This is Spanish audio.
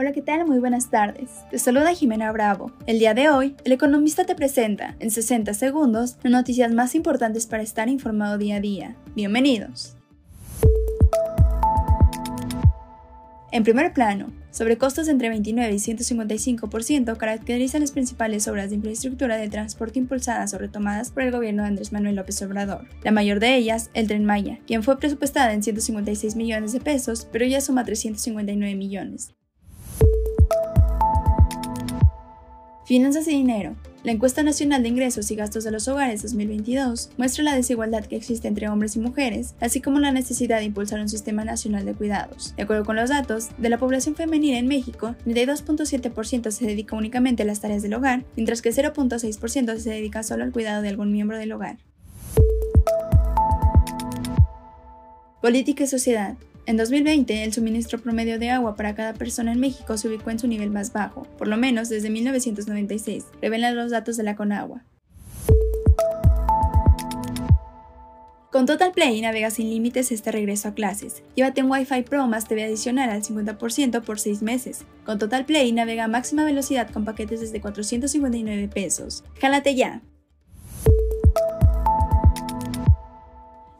Hola, ¿qué tal? Muy buenas tardes. Te saluda Jimena Bravo. El día de hoy, el economista te presenta, en 60 segundos, las noticias más importantes para estar informado día a día. Bienvenidos. En primer plano, sobre costos entre 29 y 155% caracterizan las principales obras de infraestructura de transporte impulsadas o retomadas por el gobierno de Andrés Manuel López Obrador. La mayor de ellas, el Tren Maya, quien fue presupuestada en 156 millones de pesos, pero ya suma 359 millones. Finanzas y dinero. La encuesta nacional de ingresos y gastos de los hogares 2022 muestra la desigualdad que existe entre hombres y mujeres, así como la necesidad de impulsar un sistema nacional de cuidados. De acuerdo con los datos, de la población femenina en México, 92.7% se dedica únicamente a las tareas del hogar, mientras que 0.6% se dedica solo al cuidado de algún miembro del hogar. Política y sociedad. En 2020, el suministro promedio de agua para cada persona en México se ubicó en su nivel más bajo, por lo menos desde 1996, revelan los datos de la Conagua. Con Total Play navega sin límites este regreso a clases. Llévate un Wi-Fi Pro más TV adicional al 50% por 6 meses. Con Total Play navega a máxima velocidad con paquetes desde 459 pesos. ¡Jálate ya!